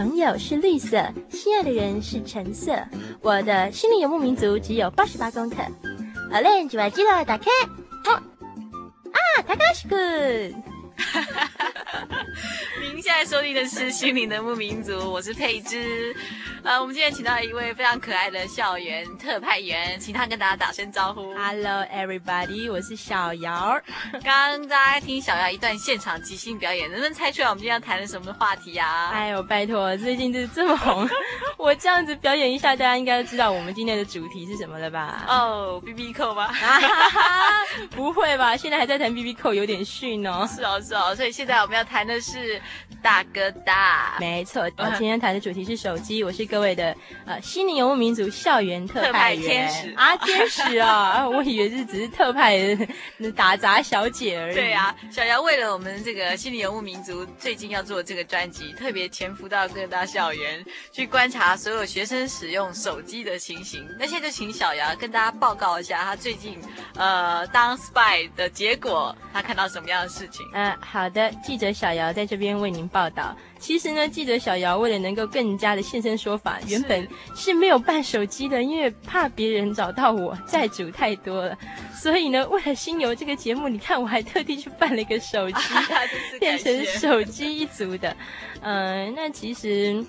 朋友是绿色，心爱的人是橙色。我的心灵游牧民族只有八十八公克。好嘞，就把记得打开。好啊，高桥君。您现在收听的是《心灵的牧民族》，我是佩芝。呃，我们今天请到一位非常可爱的校园特派员，请他跟大家打声招呼。Hello everybody，我是小姚。刚刚大家听小姚一段现场即兴表演，能不能猜出来我们今天要谈的什么话题啊？哎呦，拜托，最近就是这么红，我这样子表演一下，大家应该都知道我们今天的主题是什么了吧？哦，B B 扣吧？不会吧？现在还在谈 B B 扣，有点逊哦。是哦，是哦，所以现在我们要谈的是大哥大。没错，我今天谈的主题是手机，我是。各位的呃，悉尼游牧民族校园特派员天使啊，天使啊！我以为是只是特派的打杂小姐而已。对啊，小姚为了我们这个悉尼游牧民族最近要做这个专辑，特别潜伏到各大校园去观察所有学生使用手机的情形。那现在就请小姚跟大家报告一下，他最近呃当 spy 的结果，他看到什么样的事情？嗯、呃，好的，记者小姚在这边为您报道。其实呢，记者小姚为了能够更加的现身说法，原本是没有办手机的，因为怕别人找到我债主太多了，所以呢，为了新游这个节目，你看我还特地去办了一个手机，变成手机一族的。嗯、呃，那其实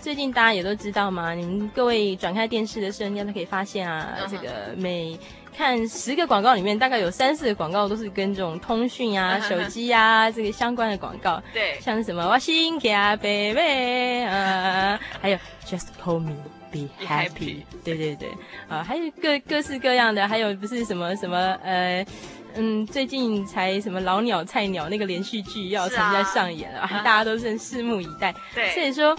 最近大家也都知道嘛，你们各位转开电视的时候，应该都可以发现啊，这个每。看十个广告里面，大概有三四个广告都是跟这种通讯啊、手机啊这个相关的广告。对，像是什么我心卡 baby 啊，还有 Just call me be happy。Be happy 对对对，啊，还有各各式各样的，还有不是什么什么呃，嗯，最近才什么老鸟菜鸟那个连续剧要重新上演了，啊、大家都是拭目以待。对，所以说。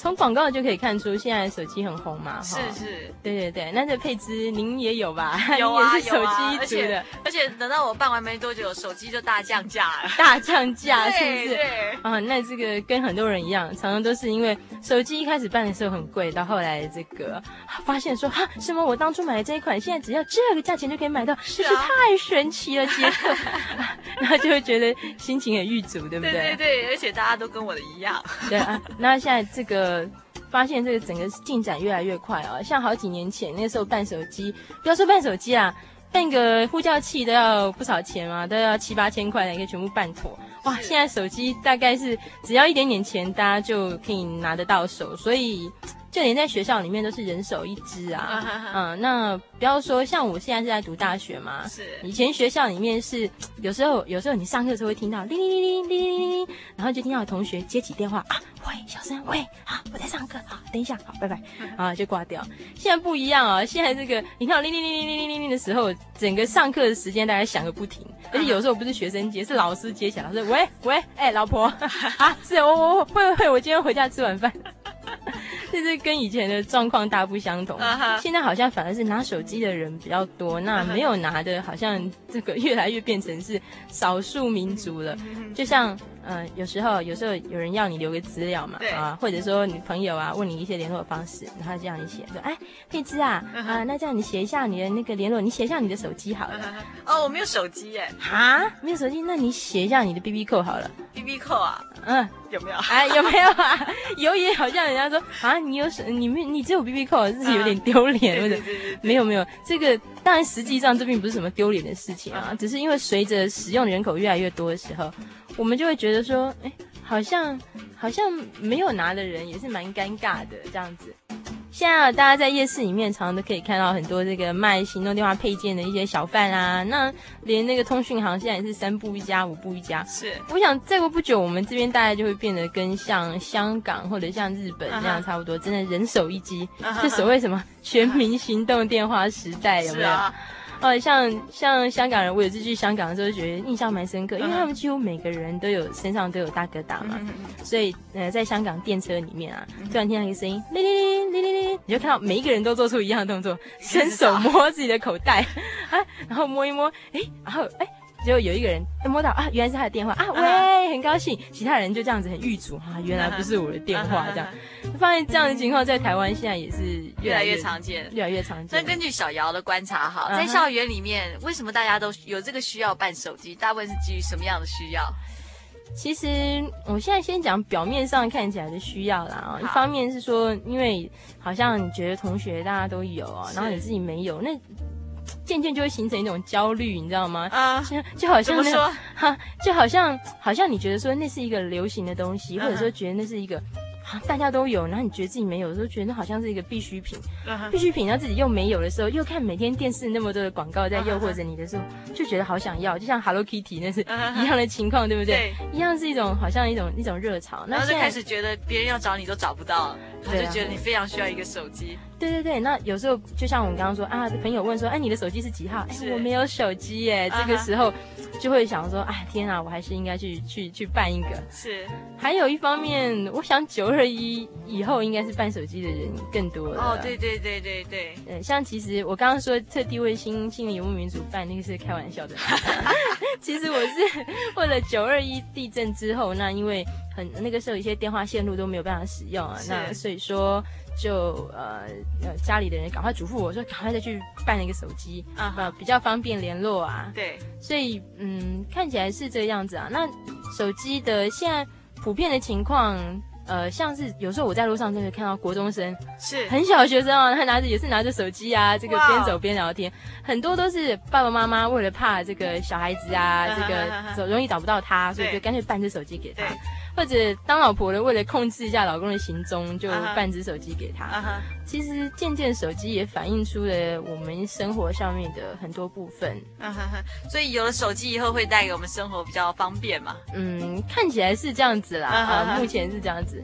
从广告就可以看出，现在手机很红嘛。是是，对对对。那这佩芝，您也有吧？有啊，也是手机一族的。而且，而且等到我办完没多久，手机就大降价了。大降价是不是？对对。啊，那这个跟很多人一样，常常都是因为手机一开始办的时候很贵，到后来这个发现说哈，什么我当初买的这一款，现在只要这个价钱就可以买到，是啊、真是太神奇了，杰克。然后就会觉得心情很郁足，对不对？对对对，而且大家都跟我的一样。对啊，那现在这个。发现这个整个进展越来越快啊！像好几年前那时候办手机，不要说办手机啊，办个呼叫器都要不少钱嘛，都要七八千块才可以全部办妥。哇，现在手机大概是只要一点点钱，大家就可以拿得到手，所以。就连在学校里面都是人手一支啊，嗯，那不要说像我现在是在读大学嘛，是以前学校里面是有时候有时候你上课的时候会听到铃铃铃铃铃铃铃，然后就听到同学接起电话啊，喂，小声喂，好，我在上课，好，等一下，好，拜拜，啊，就挂掉。现在不一样啊，现在这个你看铃铃铃铃铃铃铃的时候，整个上课的时间大家响个不停，而且有时候不是学生接，是老师接起来，老师喂喂，哎，老婆，啊，是我我会会，我今天回家吃晚饭。这是跟以前的状况大不相同。Uh huh. 现在好像反而是拿手机的人比较多，那没有拿的，好像这个 越来越变成是少数民族了。就像。嗯，有时候有时候有人要你留个资料嘛，啊，或者说你朋友啊问你一些联络方式，然后这样一写说，哎，佩芝啊，啊、uh 那这样你写一下你的那个联络，你写一下你的手机好了。哦、uh，huh. oh, 我没有手机耶。啊，没有手机，那你写一下你的 BB 扣好了。BB 扣啊？嗯，有没有？哎，有没有啊？有也好像人家说啊，你有手，你没，你只有 BB 扣，自己有点丢脸，或者没有没有，这个当然实际上这并不是什么丢脸的事情啊，uh. 只是因为随着使用人口越来越多的时候，我们就会觉得说，哎。好像好像没有拿的人也是蛮尴尬的这样子。现在啊，大家在夜市里面常常都可以看到很多这个卖行动电话配件的一些小贩啊。那连那个通讯行现在也是三步一家，五步一家。是，我想再过不久，我们这边大概就会变得跟像香港或者像日本那样差不多，真的人手一机，这所谓什么全民行动电话时代，有没有？哦，像像香港人，我有次去香港的时候，就觉得印象蛮深刻，因为他们几乎每个人都有身上都有大哥大嘛，所以呃，在香港电车里面啊，突然听到一个声音，哩哩哩哩哩哩，你就看到每一个人都做出一样的动作，伸手摸自己的口袋，啊，然后摸一摸，哎，然后哎。结果有一个人摸到啊，原来是他的电话啊，喂，啊、很高兴。其他人就这样子很郁卒啊，原来不是我的电话，这样。发现这样的情况在台湾现在也是越来越，常见，越来越常见。那根据小姚的观察，哈，在校园里面，为什么大家都有这个需要办手机？大部分是基于什么样的需要？其实我现在先讲表面上看起来的需要啦一方面是说，因为好像你觉得同学大家都有啊，是然后你自己没有那。渐渐就会形成一种焦虑，你知道吗？啊，就就好像那说 哈，就好像好像你觉得说那是一个流行的东西，或者说觉得那是一个。大家都有，然后你觉得自己没有的时候，觉得那好像是一个必需品。Uh huh. 必需品，然后自己又没有的时候，又看每天电视那么多的广告在诱惑着你的时候，uh huh. 就觉得好想要，就像 Hello Kitty 那是一样的情况，uh huh. 对不对？对，一样是一种好像一种一种热潮。然后就开始觉得别人要找你都找不到，他就觉得你非常需要一个手机。对对对，那有时候就像我们刚刚说啊，朋友问说，哎，你的手机是几号？哎，我没有手机耶。这个时候就会想说，哎，天啊，我还是应该去去去办一个。是。还有一方面，我想九二一以后应该是办手机的人更多了。哦，对对对对对。嗯，像其实我刚刚说特地为新心灵游牧民族办那个是开玩笑的。其实我是为了九二一地震之后，那因为很那个时候一些电话线路都没有办法使用啊，那所以说。就呃呃家里的人赶快嘱咐我说，赶快再去办一个手机啊，呃，比较方便联络啊。对，所以嗯看起来是这个样子啊。那手机的现在普遍的情况，呃像是有时候我在路上就会看到国中生，是 很小的学生啊，他拿着也是拿着手机啊，这个边走边聊天，很多都是爸爸妈妈为了怕这个小孩子啊，这个 走容易找不到他，所以就干脆办只手机给他。或者当老婆的为了控制一下老公的行踪，就半只手机给他。Uh huh. 其实渐渐手机也反映出了我们生活上面的很多部分。Uh huh. 所以有了手机以后，会带给我们生活比较方便嘛？嗯，看起来是这样子啦。Uh 目前是这样子。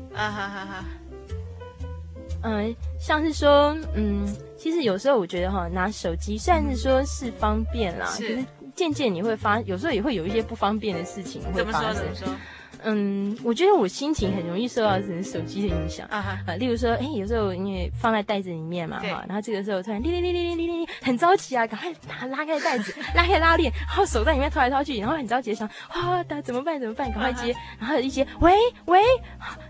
嗯、uh 像是说，嗯，其实有时候我觉得哈，拿手机虽然是说是方便啦，是，可是渐渐你会发，有时候也会有一些不方便的事情会发生。怎么说？怎么说？嗯，我觉得我心情很容易受到人手机的影响。啊哈，例如说，哎，有时候因为放在袋子里面嘛，哈，然后这个时候突然，哩哩哩哩哩哩哩，很着急啊，赶快拿拉开袋子，拉开拉链，然后手在里面掏来掏去，然后很着急的想，哇，怎么办？怎么办？赶快接，然后一接，喂喂，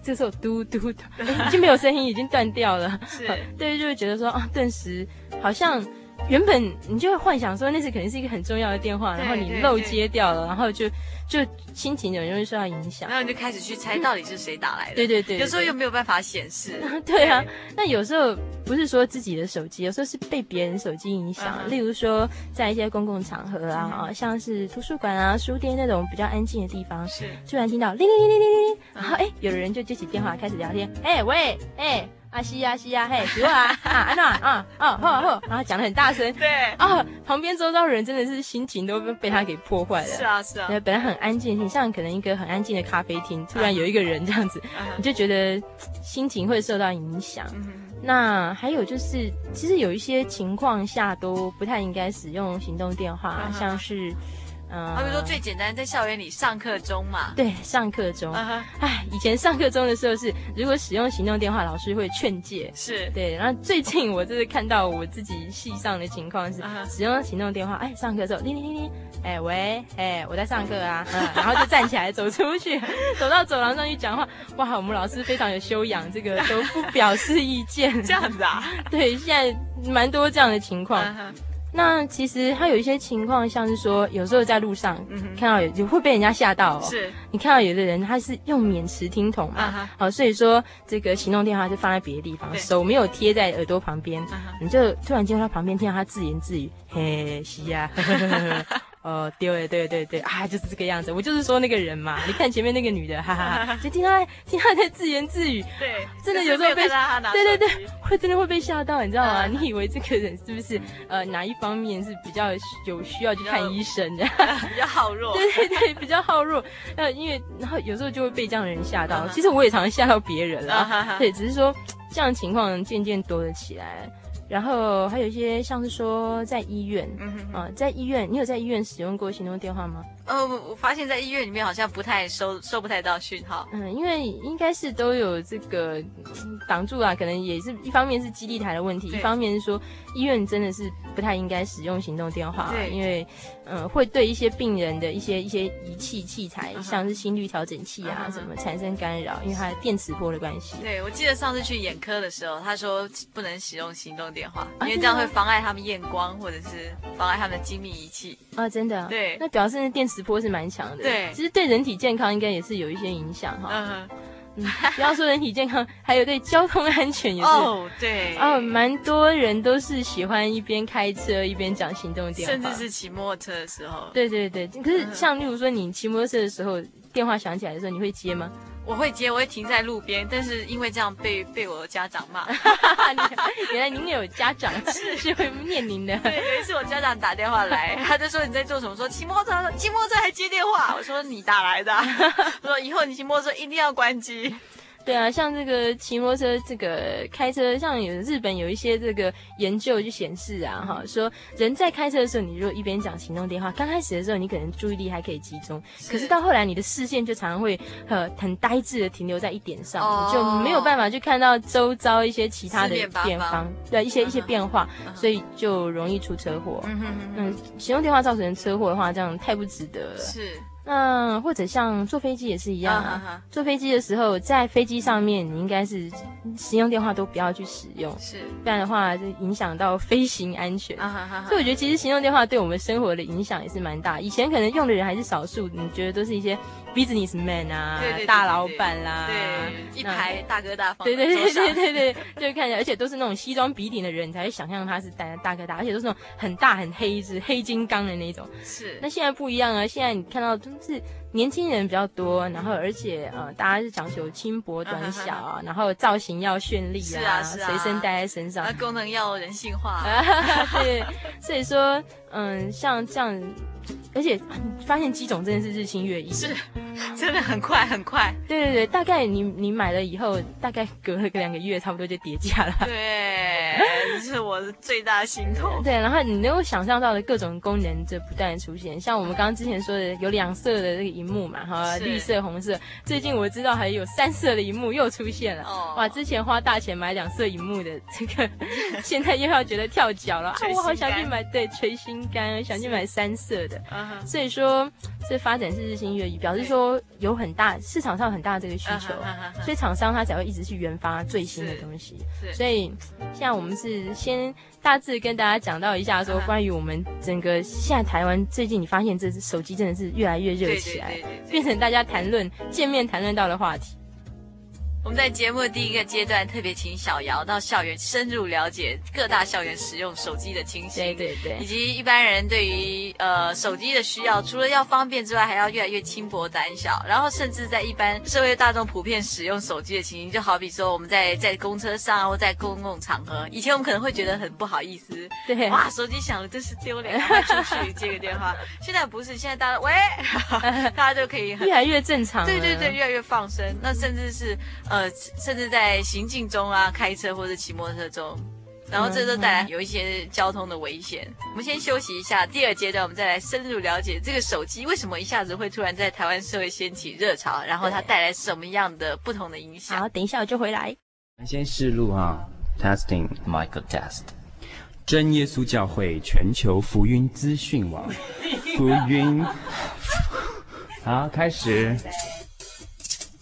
这个时候嘟嘟嘟，已经没有声音，已经断掉了，是，对，就会觉得说啊，顿时好像原本你就会幻想说那是可能是一个很重要的电话，然后你漏接掉了，然后就。就心情很容易受到影响，然后你就开始去猜到底是谁打来的。对对对，有时候又没有办法显示。对啊，那有时候不是说自己的手机，有时候是被别人手机影响。例如说，在一些公共场合啊，像是图书馆啊、书店那种比较安静的地方，是突然听到铃铃铃铃铃铃，然后哎，有的人就接起电话开始聊天。哎喂，哎。啊西呀西呀，嘿，给我啊啊安娜啊啊好好，然后讲的很大声，对。啊，旁边周遭人真的是心情都被他给破坏了。是啊是啊，本来很安静，你像可能一个很安静的咖啡厅，突然有一个人这样子，你就觉得心情会受到影响。那还有就是，其实有一些情况下都不太应该使用行动电话，像是嗯，比如说最简单，在校园里上课中嘛。对，上课中。哎、uh，huh. 以前上课中的时候是，如果使用行动电话，老师会劝诫。是。对，然后最近我就是看到我自己系上的情况是，uh. 使用行动电话，哎，上课的时候，叮叮叮叮，哎，喂，哎，我在上课啊，嗯，然后就站起来走出去，走到走廊上去讲话。哇，我们老师非常有修养，这个都不表示意见。这样子啊？对，现在蛮多这样的情况。Uh. 那其实他有一些情况，像是说，有时候在路上、嗯、看到有就会被人家吓到、哦。是，你看到有的人他是用免持听筒嘛，好、uh 所以说这个行动电话就放在别的地方，手没有贴在耳朵旁边，uh. 你就突然间他旁边听到他自言自语，嘿，是呀、啊。哦，对对对对啊，就是这个样子。我就是说那个人嘛，你看前面那个女的，哈哈哈，就听她听她在自言自语，对，真的有时候被，对对对，会真的会被吓到，你知道吗？你以为这个人是不是呃哪一方面是比较有需要去看医生的？比较好弱，对对对，比较好弱。呃，因为然后有时候就会被这样的人吓到。其实我也常常吓到别人了，对，只是说这样情况渐渐多了起来。然后还有一些像是说在医院，嗯啊，在医院，你有在医院使用过行动电话吗？呃，我发现在医院里面好像不太收收不太到讯号。嗯，因为应该是都有这个挡住啊，可能也是一方面是基地台的问题，一方面是说医院真的是不太应该使用行动电话，对因为嗯、呃、会对一些病人的一些一些仪器器材，uh huh. 像是心率调整器啊、uh huh. 什么产生干扰，因为它的电磁波的关系。对，我记得上次去眼科的时候，他说不能使用行动电话，因为这样会妨碍他们验光，或者是妨碍他们的精密仪器。啊，真的？对，那表示那电磁波是蛮强的。对，其实对人体健康应该也是有一些影响哈。嗯。嗯，不要说人体健康，还有对交通安全也是。哦，对。哦，蛮多人都是喜欢一边开车一边讲行动电话，甚至是骑摩托车的时候。对对对，可是像例如说你骑摩托车的时候，电话响起来的时候，你会接吗？我会接，我会停在路边，但是因为这样被被我的家长骂。原来您有家长 是是会念您的。对，有一次我家长打电话来，他就说你在做什么？说骑摩托车，骑摩托车还接电话。我说你打来的。我说以后你骑摩托车一定要关机。对啊，像这个骑摩托车，这个开车，像有日本有一些这个研究就显示啊，哈，说人在开车的时候，你如果一边讲行动电话，刚开始的时候你可能注意力还可以集中，是可是到后来你的视线就常常会呃很呆滞的停留在一点上，哦、就没有办法去看到周遭一些其他的变方，对一些一些变化，嗯、所以就容易出车祸。嗯哼哼嗯，行动电话造成车祸的话，这样太不值得了。是。嗯，或者像坐飞机也是一样啊。Uh. 坐飞机的时候，在飞机上面，你应该是行用电话都不要去使用，是，不然的话就影响到飞行安全。Uh. 所以我觉得，其实行动电话对我们生活的影响也是蛮大。以前可能用的人还是少数，你觉得都是一些 businessman 啊，对对对对对，大老板啦，对，一排大哥大，对对对对对对，就看起来，而且都是那种西装笔挺的人，你才会想象他是大大哥大，而且都是那种很大很黑，是黑金刚的那种。是，那现在不一样啊，现在你看到。是年轻人比较多，然后而且呃，大家是讲求轻薄短小啊，然后造型要绚丽啊，随身带在身上，功能要人性化。对，所以说嗯，像这样。而且发现机种真的是日新月异，是，真的很快很快。对对对，大概你你买了以后，大概隔了个两个月，差不多就跌价了。对，这是我的最大的心痛。对，然后你能够想象到的各种功能就不断的出现，像我们刚刚之前说的有两色的这个荧幕嘛，哈，绿色、红色。最近我知道还有三色的荧幕又出现了。哦。哇，之前花大钱买两色荧幕的这个，现在又要觉得跳脚了啊！我好想去买，对，捶心肝，想去买三色的。啊所以说，这发展是日新月异，表示说有很大市场上很大的这个需求，所以厂商他才会一直去研发最新的东西。所以现在我们是先大致跟大家讲到一下，说关于我们整个现在台湾最近，你发现这只手机真的是越来越热起来，变成大家谈论见面谈论到的话题。我们在节目的第一个阶段，特别请小姚到校园深入了解各大校园使用手机的情形，对对对，以及一般人对于呃手机的需要，除了要方便之外，还要越来越轻薄胆小，然后甚至在一般社会大众普遍使用手机的情形，就好比说我们在 在公车上或在公共场合，以前我们可能会觉得很不好意思，对，哇，手机响了真是丢脸，快出去接个电话。现在不是，现在大家喂，大家就可以很越来越正常，对对对，越来越放声，那甚至是呃。呃，甚至在行进中啊，开车或者骑摩托车中，然后这都带来有一些交通的危险。我们先休息一下，第二阶段我们再来深入了解这个手机为什么一下子会突然在台湾社会掀起热潮，然后它带来什么样的不同的影响。好，等一下我就回来。先试录啊，testing Michael test。真耶稣教会全球福音资讯网，福音。好，开始。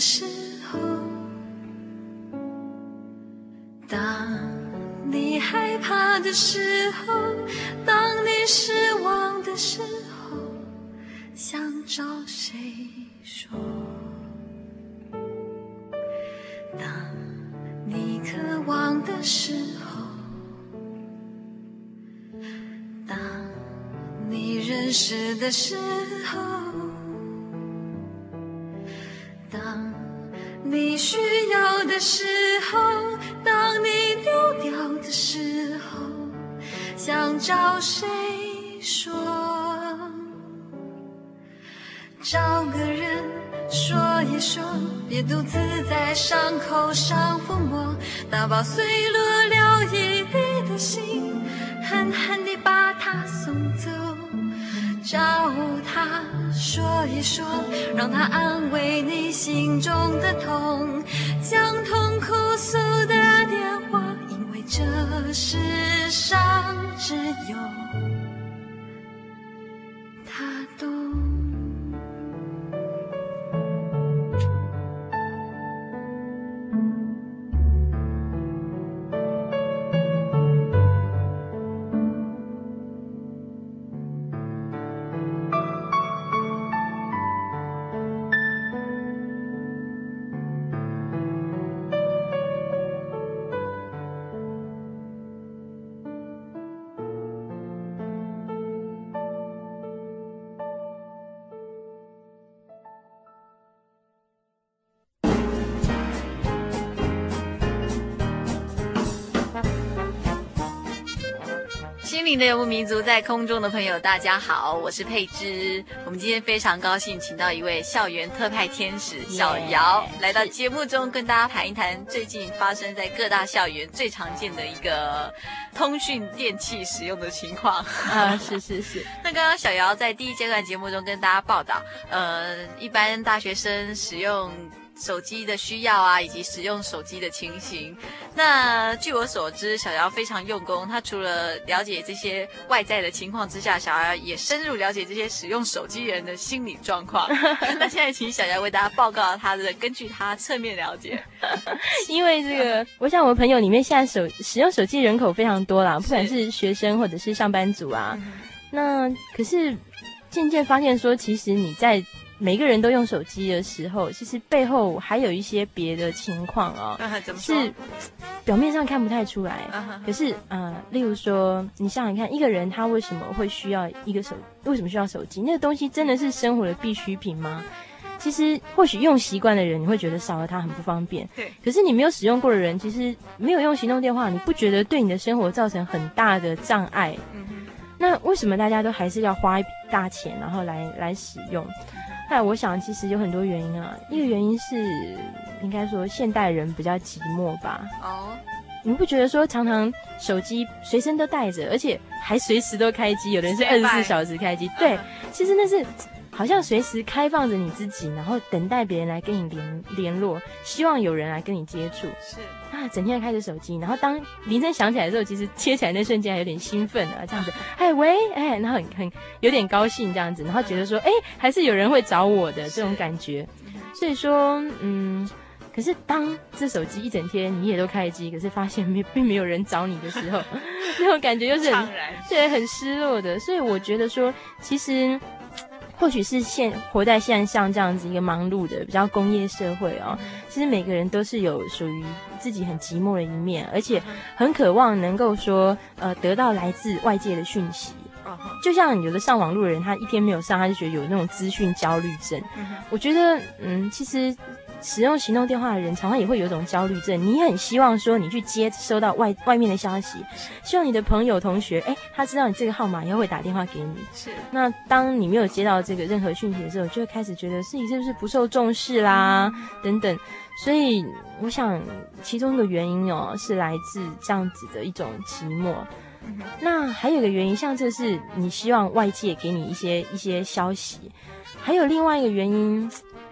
时候，当你害怕的时候，当你失望的时候，想找谁说？当你渴望的时候，当你认识的时候。时候，当你丢掉的时候，想找谁说？找个人说一说，别独自在伤口上抚摸，打包碎落了一地的心，狠狠地把它送走。找说一说，让他安慰你心中的痛，将痛哭诉的电话，因为这世上只有。的游牧民族，在空中的朋友，大家好，我是佩芝。我们今天非常高兴，请到一位校园特派天使小姚来到节目中，跟大家谈一谈最近发生在各大校园最常见的一个通讯电器使用的情况。啊，是是是。那刚刚小姚在第一阶段节目中跟大家报道，呃，一般大学生使用。手机的需要啊，以及使用手机的情形。那据我所知，小姚非常用功。他除了了解这些外在的情况之下，小姚也深入了解这些使用手机人的心理状况。那现在请小姚为大家报告他的，根据他侧面了解。因为这个，我想我们朋友里面现在手使用手机人口非常多啦，不管是学生或者是上班族啊。是那可是渐渐发现说，其实你在。每个人都用手机的时候，其实背后还有一些别的情况哦，啊、怎么？是表面上看不太出来。啊、可是，呃，例如说，你想想看，一个人他为什么会需要一个手？为什么需要手机？那个东西真的是生活的必需品吗？其实，或许用习惯的人，你会觉得少了它很不方便。对。可是你没有使用过的人，其实没有用行动电话，你不觉得对你的生活造成很大的障碍？那为什么大家都还是要花一笔大钱，然后来来使用？但我想，其实有很多原因啊。一个原因是，应该说现代人比较寂寞吧。哦，你们不觉得说常常手机随身都带着，而且还随时都开机？有的人是二十四小时开机。对，其实那是。好像随时开放着你自己，然后等待别人来跟你联联络，希望有人来跟你接触。是啊，整天开着手机，然后当铃声响起来的时候，其实接起来那瞬间还有点兴奋啊，这样子，哎喂，哎，然后很很有点高兴这样子，然后觉得说，哎，还是有人会找我的这种感觉。所以说，嗯。可可是当这手机一整天你也都开机，可是发现没并没有人找你的时候，那种感觉又是很对很失落的。所以我觉得说，其实或许是现活在现在像这样子一个忙碌的比较工业社会啊、哦，其实每个人都是有属于自己很寂寞的一面，而且很渴望能够说呃得到来自外界的讯息。就像有的上网络的人，他一天没有上，他就觉得有那种资讯焦虑症。我觉得，嗯，其实使用行动电话的人，常常也会有一种焦虑症。你很希望说，你去接收到外外面的消息，希望你的朋友、同学，哎，他知道你这个号码，以后会打电话给你。是。那当你没有接到这个任何讯息的时候，就会开始觉得自己是不是不受重视啦，等等。所以，我想其中一个原因哦，是来自这样子的一种寂寞。那还有一个原因，像这是你希望外界给你一些一些消息，还有另外一个原因，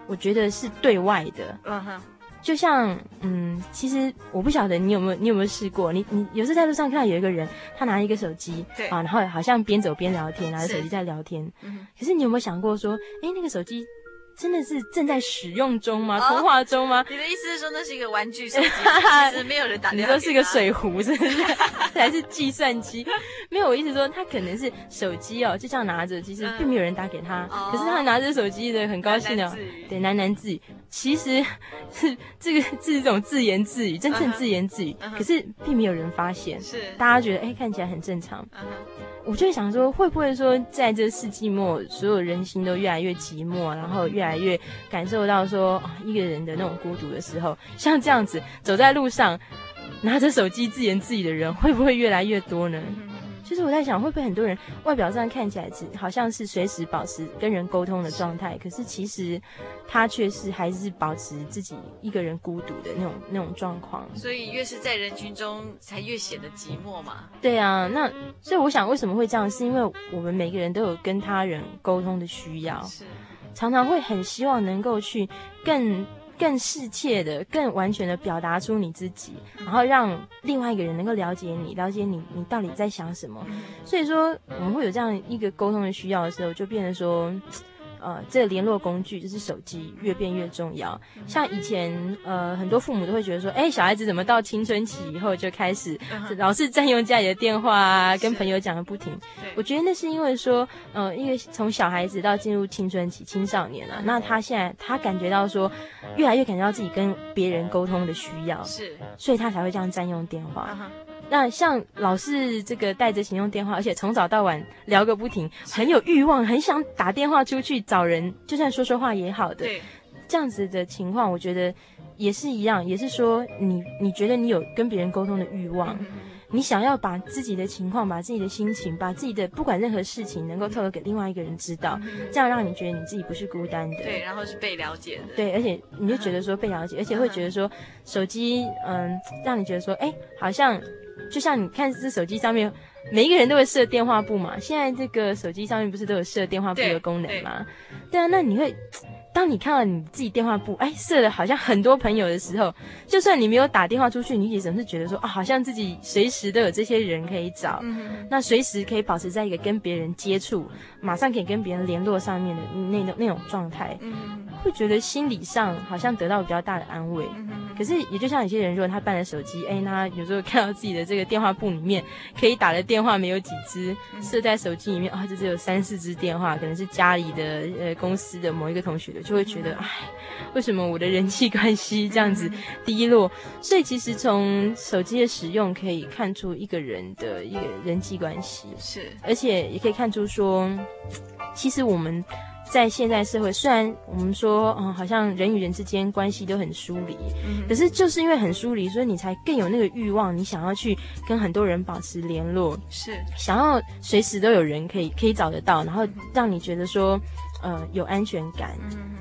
我觉得是对外的。嗯哼，就像嗯，其实我不晓得你有没有你有没有试过，你你有时在路上看到有一个人，他拿一个手机，对啊，然后好像边走边聊天，拿着手机在聊天。嗯，可是你有没有想过说，哎，那个手机？真的是正在使用中吗？通话中吗？你的意思是说那是一个玩具手机？其实没有人打电话。你说是个水壶，是不是？还是计算机？没有，我意思说他可能是手机哦，就这样拿着，其实并没有人打给他，可是他拿着手机的很高兴的，对，喃喃自语。其实是这个是一种自言自语，真正自言自语，可是并没有人发现，是大家觉得哎，看起来很正常。我就想说，会不会说，在这世纪末，所有人心都越来越寂寞，然后越来越感受到说，一个人的那种孤独的时候，像这样子走在路上，拿着手机自言自语的人，会不会越来越多呢？其实我在想，会不会很多人外表上看起来是好像是随时保持跟人沟通的状态，可是其实他却是还是保持自己一个人孤独的那种那种状况。所以越是在人群中，才越显得寂寞嘛。对啊，那所以我想为什么会这样，是因为我们每个人都有跟他人沟通的需要，是常常会很希望能够去更。更适切的、更完全的表达出你自己，然后让另外一个人能够了解你，了解你，你到底在想什么。所以说，我们会有这样一个沟通的需要的时候，就变得说。呃，这个联络工具就是手机，越变越重要。像以前，呃，很多父母都会觉得说，哎，小孩子怎么到青春期以后就开始老是占用家里的电话啊，跟朋友讲个不停。我觉得那是因为说，呃，因为从小孩子到进入青春期、青少年了，那他现在他感觉到说，越来越感觉到自己跟别人沟通的需要，是，所以他才会这样占用电话。那像老是这个带着行动电话，而且从早到晚聊个不停，很有欲望，很想打电话出去找人，就算说说话也好的。对，这样子的情况，我觉得也是一样，也是说你你觉得你有跟别人沟通的欲望，嗯、你想要把自己的情况、把自己的心情、把自己的不管任何事情，能够透露给另外一个人知道，嗯、这样让你觉得你自己不是孤单的。对，然后是被了解的。对，而且你就觉得说被了解，而且会觉得说手机，嗯，让你觉得说，哎，好像。就像你看这手机上面，每一个人都会设电话簿嘛。现在这个手机上面不是都有设电话簿的功能吗？对，对啊，那你会。当你看到你自己电话簿，哎，设了好像很多朋友的时候，就算你没有打电话出去，你也总是觉得说啊，好像自己随时都有这些人可以找，嗯、那随时可以保持在一个跟别人接触，马上可以跟别人联络上面的那种那种状态，嗯，会觉得心理上好像得到比较大的安慰。嗯、可是也就像有些人，如果他办了手机，哎，那有时候看到自己的这个电话簿里面可以打的电话没有几支，设在手机里面啊，就只有三四支电话，可能是家里的呃公司的某一个同学的。就会觉得，哎，为什么我的人际关系这样子低落？所以其实从手机的使用可以看出一个人的一个人际关系，是，而且也可以看出说，其实我们在现在社会，虽然我们说，嗯，好像人与人之间关系都很疏离，嗯，可是就是因为很疏离，所以你才更有那个欲望，你想要去跟很多人保持联络，是，想要随时都有人可以可以找得到，然后让你觉得说。呃，有安全感。嗯，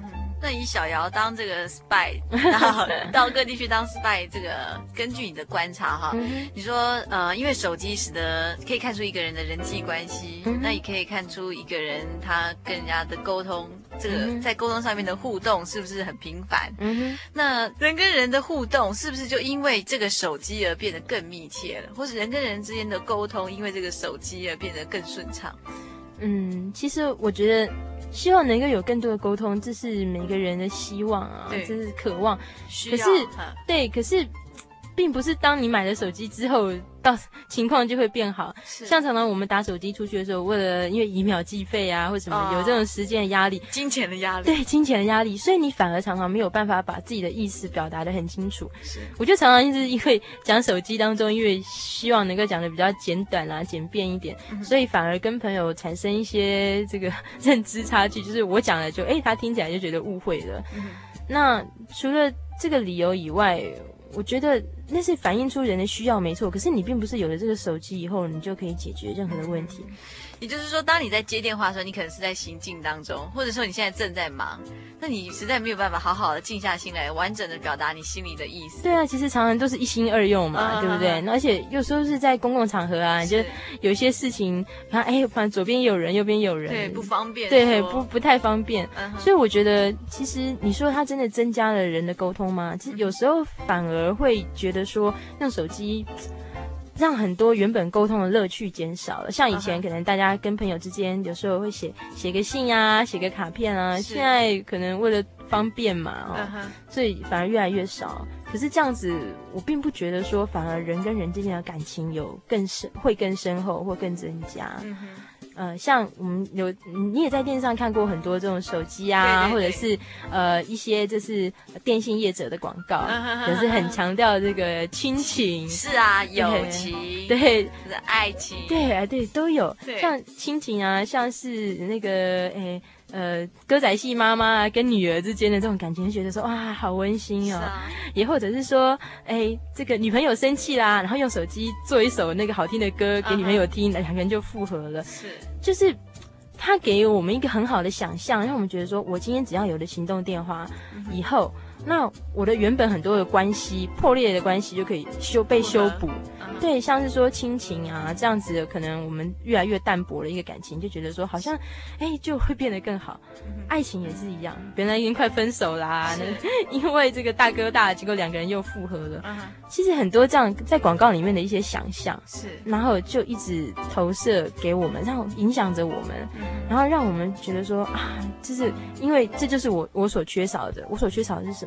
那以小姚当这个 spy，然后到各地去当 spy，这个根据你的观察哈，嗯、你说呃，因为手机使得可以看出一个人的人际关系，嗯、那也可以看出一个人他跟人家的沟通，这个在沟通上面的互动是不是很频繁？嗯，那人跟人的互动是不是就因为这个手机而变得更密切了，或是人跟人之间的沟通因为这个手机而变得更顺畅？嗯，其实我觉得。希望能够有更多的沟通，这是每个人的希望啊，这是渴望。可是，对，可是。并不是当你买了手机之后，到情况就会变好。像常常我们打手机出去的时候，为了因为以秒计费啊，或什么有这种时间的压力、金钱的压力，对金钱的压力，所以你反而常常没有办法把自己的意思表达的很清楚。是，我就常常一直因为讲手机当中，因为希望能够讲的比较简短啊、简便一点，所以反而跟朋友产生一些这个认知差距，就是我讲了就诶，他听起来就觉得误会了。那除了这个理由以外，我觉得那是反映出人的需要，没错。可是你并不是有了这个手机以后，你就可以解决任何的问题。也就是说，当你在接电话的时候，你可能是在行进当中，或者说你现在正在忙，那你实在没有办法好好的静下心来，完整的表达你心里的意思。对啊，其实常常都是一心二用嘛，啊、对不对？那而且有时候是在公共场合啊，就有一些事情，然后哎，反正左边有人，右边有人，对，不方便，对，不不太方便。嗯、所以我觉得，其实你说它真的增加了人的沟通吗？其实有时候反而会觉得说，用手机。让很多原本沟通的乐趣减少了。像以前，可能大家跟朋友之间有时候会写写个信啊，写个卡片啊。现在可能为了方便嘛，哦，所以反而越来越少。可是这样子，我并不觉得说，反而人跟人之间的感情有更深，会更深厚或更增加。呃，像我们有，你也在电视上看过很多这种手机啊，对对对，或者是呃一些就是电信业者的广告，也是很强调这个亲情。是啊，友情，对，是爱情，对啊，对都有。像亲情啊，像是那个诶。呃，歌仔戏妈妈跟女儿之间的这种感情，觉得说哇，好温馨哦。啊、也或者是说，哎，这个女朋友生气啦，然后用手机做一首那个好听的歌给女朋友听，两、uh huh. 个人就复合了。是，就是他给我们一个很好的想象，让我们觉得说，我今天只要有了行动电话，以后。那我的原本很多的关系破裂的关系就可以修被修补，对，像是说亲情啊这样子的，可能我们越来越淡薄的一个感情，就觉得说好像哎、欸、就会变得更好。爱情也是一样，原来已经快分手啦，是。因为这个大哥大，结果两个人又复合了。其实很多这样在广告里面的一些想象，是，然后就一直投射给我们，然后影响着我们，然后让我们觉得说啊，就是因为这就是我我所缺少的，我所缺少的是什么？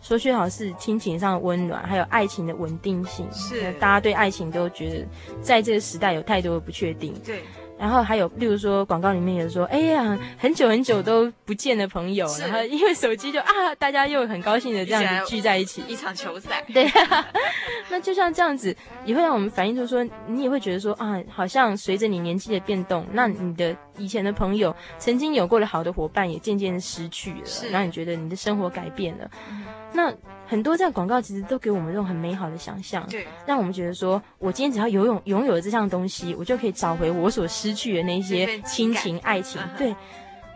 说最好是亲情上的温暖，还有爱情的稳定性。是，大家对爱情都觉得，在这个时代有太多的不确定。对。然后还有，例如说广告里面也说，哎呀，很久很久都不见的朋友，然后因为手机就啊，大家又很高兴的这样子聚在一起，一场球赛。对、啊，那就像这样子，也会让我们反映出说，你也会觉得说啊，好像随着你年纪的变动，那你的以前的朋友，曾经有过的好的伙伴，也渐渐失去了，是。让你觉得你的生活改变了。嗯、那。很多这样广告其实都给我们这种很美好的想象，对，让我们觉得说，我今天只要拥有拥有了这项东西，我就可以找回我所失去的那些亲情、爱情。对，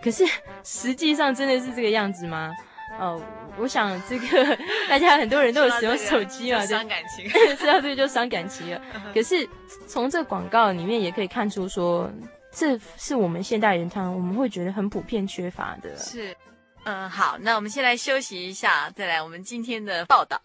可是实际上真的是这个样子吗？哦，我想这个 大家很多人都有使用手机嘛，伤感情，知道这个就伤感情了。可是从这广告里面也可以看出说，这是我们现代人他我们会觉得很普遍缺乏的。是。嗯，好，那我们先来休息一下，再来我们今天的报道。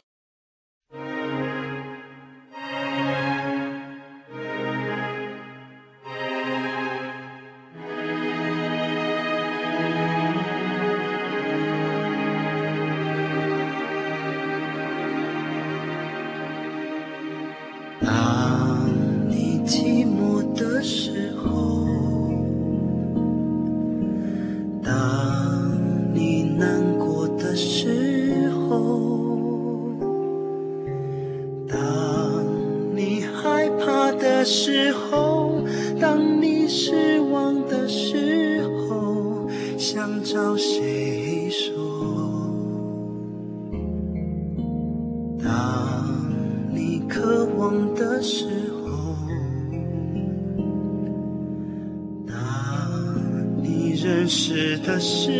找谁说？当你渴望的时候。当你认识的时候。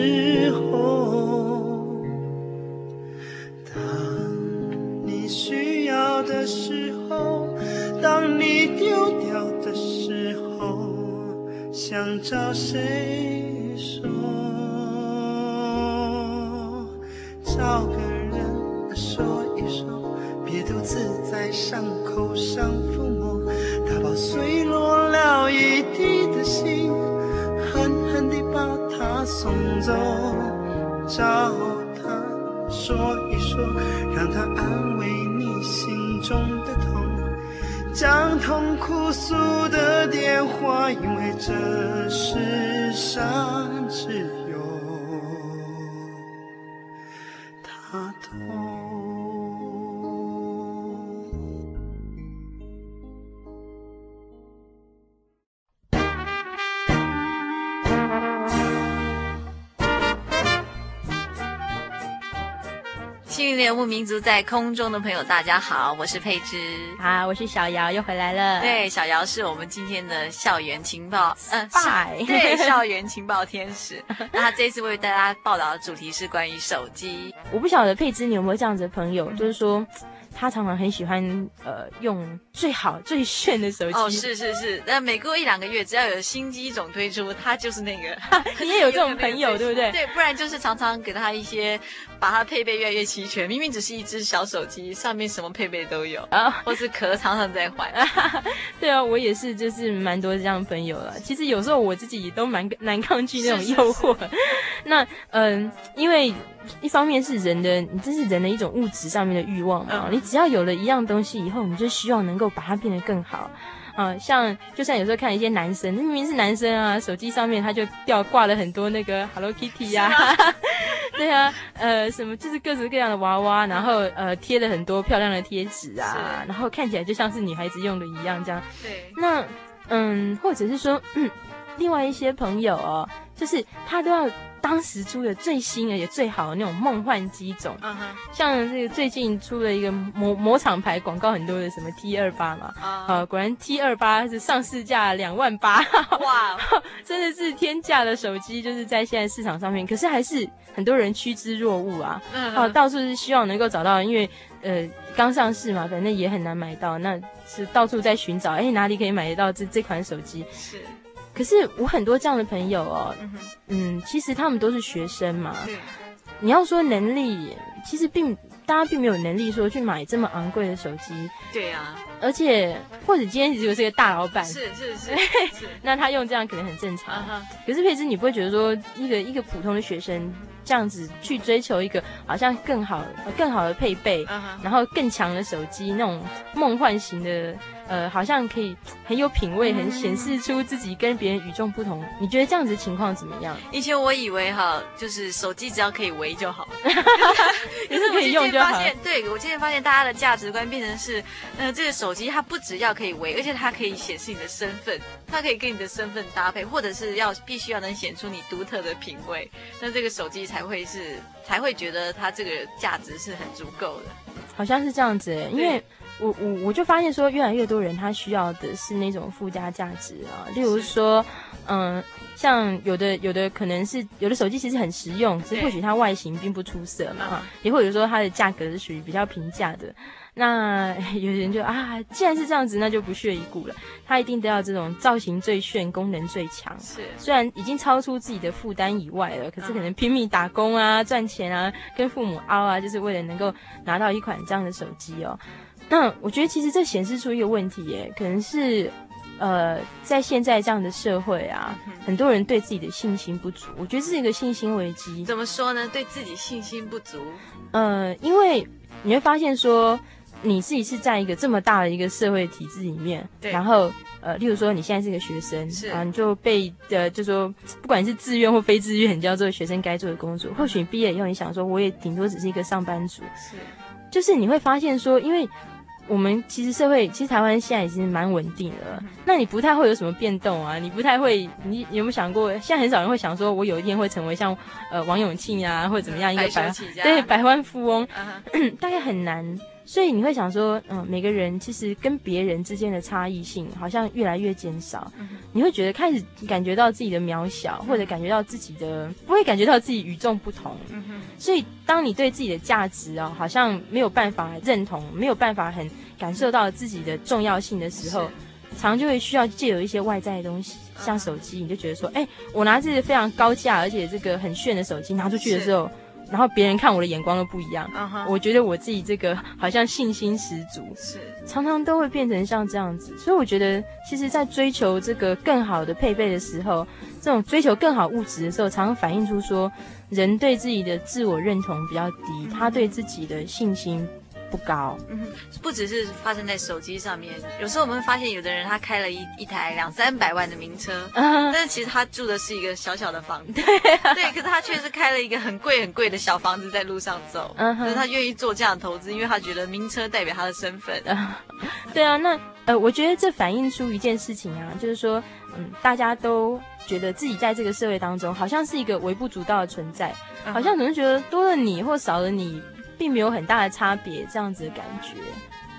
游牧民族在空中的朋友，大家好，我是佩芝，啊，我是小姚，又回来了。对，小姚是我们今天的校园情报，嗯，拜，对，校园情报天使。那他这次为大家报道的主题是关于手机。我不晓得佩芝你有没有这样子的朋友，就是说。他常常很喜欢呃用最好最炫的手机哦，是是是，那每过一两个月，只要有新机种推出，他就是那个。你也有这种 朋友对不对？对，不然就是常常给他一些，把它配备越来越齐全。明明只是一只小手机，上面什么配备都有啊，或是壳常常在换。对啊，我也是，就是蛮多这样的朋友了。其实有时候我自己也都蛮难抗拒那种诱惑。是是是 那嗯、呃，因为。一方面是人的，你这是人的一种物质上面的欲望嘛。你只要有了一样东西以后，你就希望能够把它变得更好。啊、呃，像就像有时候看一些男生，明明是男生啊，手机上面他就吊挂了很多那个 Hello Kitty 呀、啊，对啊，呃，什么就是各式各样的娃娃，然后呃贴了很多漂亮的贴纸啊，然后看起来就像是女孩子用的一样这样。对。那嗯，或者是说，嗯，另外一些朋友哦，就是他都要。当时出的最新而且最好的那种梦幻机种，uh huh. 像这个最近出了一个某某厂牌广告很多的什么 T 二八嘛，啊、uh huh. 呃，果然 T 二八是上市价两万八，哇，真的是天价的手机，就是在现在市场上面，可是还是很多人趋之若鹜啊，啊、uh huh. 呃，到处是希望能够找到，因为呃刚上市嘛，反正也很难买到，那是到处在寻找，哎，哪里可以买得到这这款手机？是。可是我很多这样的朋友哦，嗯，嗯，其实他们都是学生嘛。对你要说能力，其实并大家并没有能力说去买这么昂贵的手机。对啊。而且或者今天如果是个大老板，是是是，是 那他用这样可能很正常。Uh huh. 可是佩芝，你不会觉得说一个一个普通的学生这样子去追求一个好像更好更好的配备，uh huh. 然后更强的手机那种梦幻型的？呃，好像可以很有品味，很显示出自己跟别人与众不同。嗯、你觉得这样子情况怎么样？以前我以为哈，就是手机只要可以围就好，也是可以用就好。对，我今天发现大家的价值观变成是，呃，这个手机它不只要可以围，而且它可以显示你的身份，它可以跟你的身份搭配，或者是要必须要能显出你独特的品味，那这个手机才会是才会觉得它这个价值是很足够的。好像是这样子，因为。我我我就发现说，越来越多人他需要的是那种附加价值啊，例如说，嗯，像有的有的可能是有的手机其实很实用，只是或许它外形并不出色嘛，哈，也或者说它的价格是属于比较平价的。那 有人就啊，既然是这样子，那就不屑一顾了。他一定都要这种造型最炫、功能最强。是，虽然已经超出自己的负担以外了，可是可能拼命打工啊、赚钱啊、跟父母凹啊，就是为了能够拿到一款这样的手机哦。那我觉得其实这显示出一个问题耶，可能是，呃，在现在这样的社会啊，嗯、很多人对自己的信心不足。我觉得这是一个信心危机。怎么说呢？对自己信心不足？呃，因为你会发现说，你自己是在一个这么大的一个社会体制里面，对然后呃，例如说你现在是个学生，是啊，你就被呃，就说不管是自愿或非自愿，你就要做学生该做的工作。或许你毕业以后，你想说，我也顶多只是一个上班族，是，就是你会发现说，因为。我们其实社会，其实台湾现在已经蛮稳定了。那你不太会有什么变动啊？你不太会，你有没有想过？现在很少人会想说，我有一天会成为像呃王永庆啊，或者怎么样一个百对百万富翁，uh huh. 大概很难。所以你会想说，嗯，每个人其实跟别人之间的差异性好像越来越减少。嗯、你会觉得开始感觉到自己的渺小，或者感觉到自己的不会感觉到自己与众不同。所以当你对自己的价值啊，好像没有办法认同，没有办法很感受到自己的重要性的时候，常常就会需要借由一些外在的东西，像手机，你就觉得说，哎，我拿这个非常高价而且这个很炫的手机拿出去的时候。然后别人看我的眼光都不一样。我觉得我自己这个好像信心十足，是常常都会变成像这样子。所以我觉得，其实，在追求这个更好的配备的时候，这种追求更好物质的时候，常常反映出说，人对自己的自我认同比较低，他对自己的信心。不高，嗯哼，不只是发生在手机上面，有时候我们会发现，有的人他开了一一台两三百万的名车，嗯，但是其实他住的是一个小小的房子，对、啊，对，可是他却是开了一个很贵很贵的小房子在路上走，嗯，可是他愿意做这样的投资，因为他觉得名车代表他的身份，嗯，对啊，那呃，我觉得这反映出一件事情啊，就是说，嗯，大家都觉得自己在这个社会当中好像是一个微不足道的存在，好像总是觉得多了你或少了你。并没有很大的差别，这样子的感觉。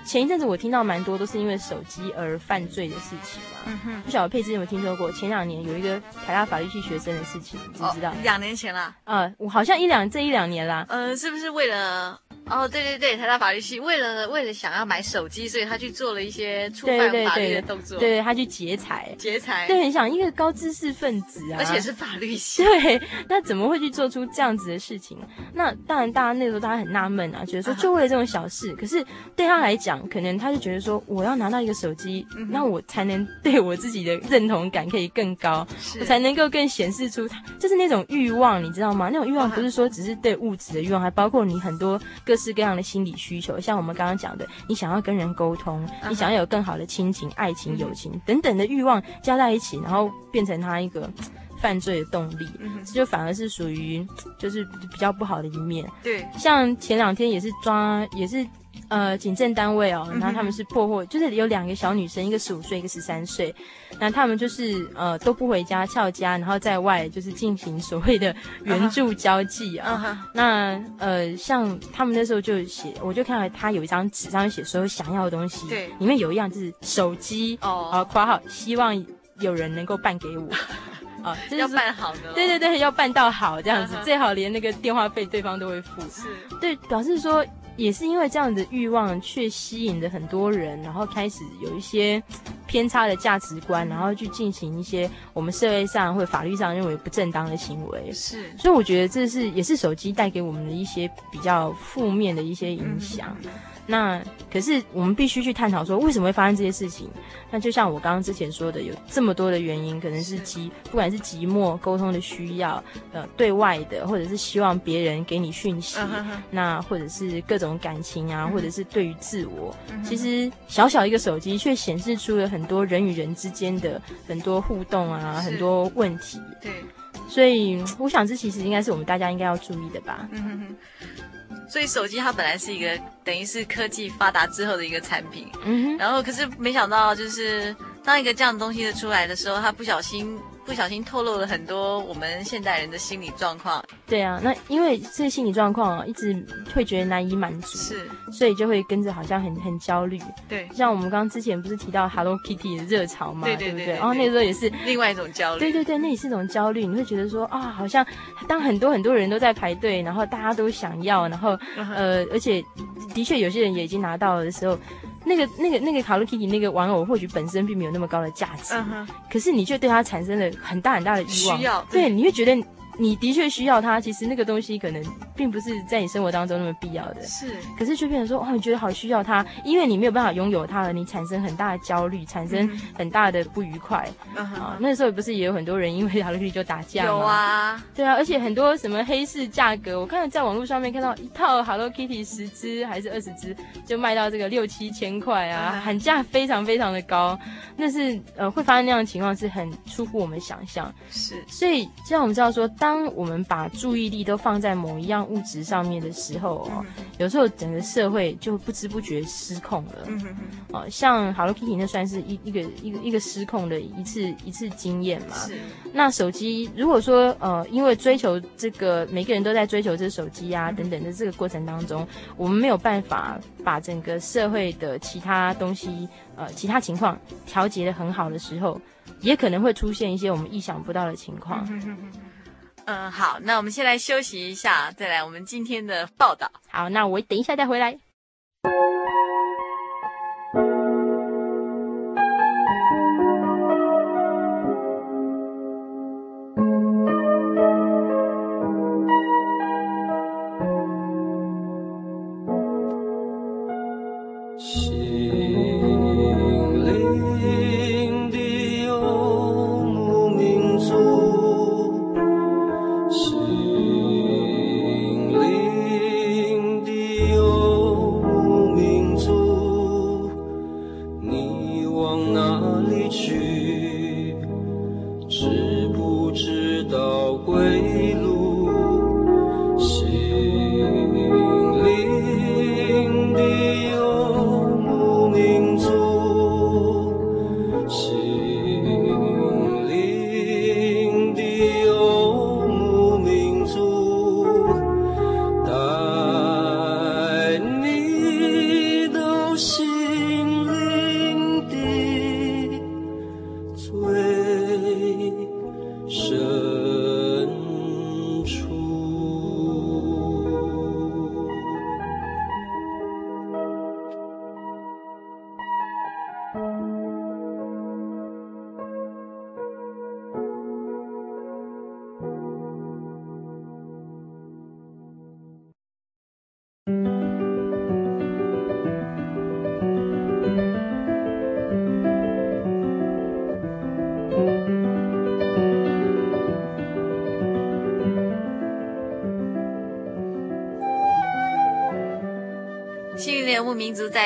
前一阵子我听到蛮多都是因为手机而犯罪的事情嘛。嗯哼，不晓得佩芝有没有听说过？前两年有一个台大法律系学生的事情，你知不知道？两年前啦。呃，我好像一两这一两年啦。呃，是不是为了？哦，对对对，台大法律系为了为了想要买手机，所以他去做了一些触犯法律的动作。对，对，对，对，他去劫财，劫财。对，很想一个高知识分子啊，而且是法律系。对，那怎么会去做出这样子的事情？那当然，大家那个时候大家很纳闷啊，觉得说就为了这种小事，可是对他来讲，可能他就觉得说，我要拿到一个手机，那我才能对我自己的认同感可以更高，我才能够更显示出他就是那种欲望，你知道吗？那种欲望不是说只是对物质的欲望，还包括你很多各式各样的心理需求，像我们刚刚讲的，你想要跟人沟通，你想要有更好的亲情、爱情、友情等等的欲望加在一起，然后变成他一个犯罪的动力，这就反而是属于就是比较不好的一面。对，像前两天也是抓，也是。呃，警政单位哦，然后他们是破获，就是有两个小女生，一个十五岁，一个十三岁，那他们就是呃都不回家翘家，然后在外就是进行所谓的援助交际啊。Uh huh. 那呃，像他们那时候就写，我就看到他有一张纸上面写所有想要的东西，对，里面有一样就是手机哦，啊，括号希望有人能够办给我啊，就是要办好的，对对对，要办到好这样子，uh huh. 最好连那个电话费对方都会付，是对，表示说。也是因为这样的欲望，却吸引了很多人，然后开始有一些偏差的价值观，然后去进行一些我们社会上或法律上认为不正当的行为。是，所以我觉得这是也是手机带给我们的一些比较负面的一些影响。嗯那可是我们必须去探讨说，为什么会发生这些事情？那就像我刚刚之前说的，有这么多的原因，可能是寂，不管是寂寞、沟通的需要，呃，对外的，或者是希望别人给你讯息，uh. 那或者是各种感情啊，或者是对于自我，uh. 其实小小一个手机却显示出了很多人与人之间的很多互动啊，很多问题。对，所以我想这其实应该是我们大家应该要注意的吧。Uh. 所以手机它本来是一个等于是科技发达之后的一个产品，然后可是没想到就是当一个这样的东西的出来的时候，它不小心。不小心透露了很多我们现代人的心理状况。对啊，那因为这个心理状况一直会觉得难以满足，是，所以就会跟着好像很很焦虑。对，像我们刚刚之前不是提到 Hello Kitty 的热潮嘛，对对对，然后那个时候也是另外一种焦虑。对对对，那也是一种焦虑。你会觉得说啊，好像当很多很多人都在排队，然后大家都想要，然后、uh. 呃，而且的确有些人也已经拿到了的时候。那个、那个、那个 Hello Kitty 那个玩偶，或许本身并没有那么高的价值，uh. 可是你却对它产生了很大很大的欲望。需要，对，你会觉得。你的确需要它，其实那个东西可能并不是在你生活当中那么必要的，是。可是却变成说，哦，你觉得好需要它，因为你没有办法拥有它了，你产生很大的焦虑，产生很大的不愉快。嗯、啊，那时候不是也有很多人因为 Hello Kitty 就打架吗？有啊，对啊，而且很多什么黑市价格，我看到在网络上面看到一套 Hello Kitty 十只还是二十只，就卖到这个六七千块啊，嗯、喊价非常非常的高。那是呃会发生那样的情况是很出乎我们想象。是，所以这样我们知道说。当我们把注意力都放在某一样物质上面的时候哦，有时候整个社会就不知不觉失控了。哦，像 Hello Kitty 那算是一一个一个一个失控的一次一次经验嘛。是。那手机如果说呃，因为追求这个，每个人都在追求这手机啊等等的这个过程当中，我们没有办法把整个社会的其他东西呃其他情况调节的很好的时候，也可能会出现一些我们意想不到的情况。嗯，好，那我们先来休息一下，再来我们今天的报道。好，那我等一下再回来。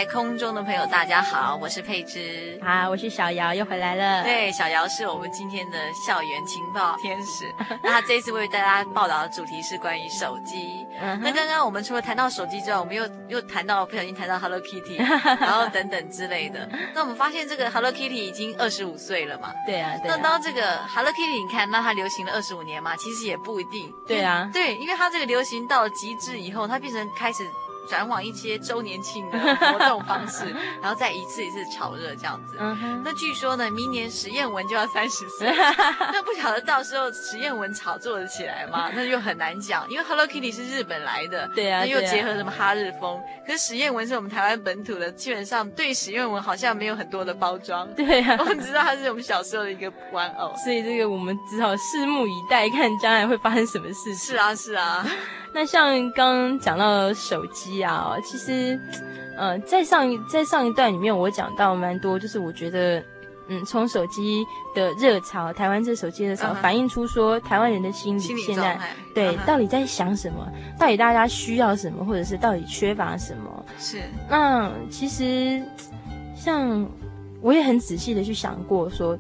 在空中的朋友，大家好，我是佩芝，啊，我是小姚，又回来了。对，小姚是我们今天的校园情报天使。那他这一次为大家报道的主题是关于手机。嗯、那刚刚我们除了谈到手机之外，我们又又谈到不小心谈到 Hello Kitty，然后等等之类的。那我们发现这个 Hello Kitty 已经二十五岁了嘛？对啊。对啊，那当这个 Hello Kitty，你看，那它流行了二十五年嘛？其实也不一定。对啊。对，因为它这个流行到了极致以后，它变成开始。转往一些周年庆的 活动方式，然后再一次一次炒热这样子。Uh. 那据说呢，明年史艳文就要三十岁，那不晓得到时候史艳文炒作得起来吗？那就很难讲，因为 Hello Kitty 是日本来的，对啊，那又结合什么哈日风，啊、可是史艳文是我们台湾本土的，基本上对史艳文好像没有很多的包装。对啊，我们知道他是我们小时候的一个玩偶，所以这个我们只好拭目以待，看将来会发生什么事情。是啊，是啊。那像刚刚讲到手机啊，其实，呃，在上一在上一段里面，我讲到蛮多，就是我觉得，嗯，从手机的热潮，台湾这手机热潮，uh huh. 反映出说台湾人的心理现在对、uh huh. 到底在想什么，到底大家需要什么，或者是到底缺乏什么？是。那其实，像我也很仔细的去想过说。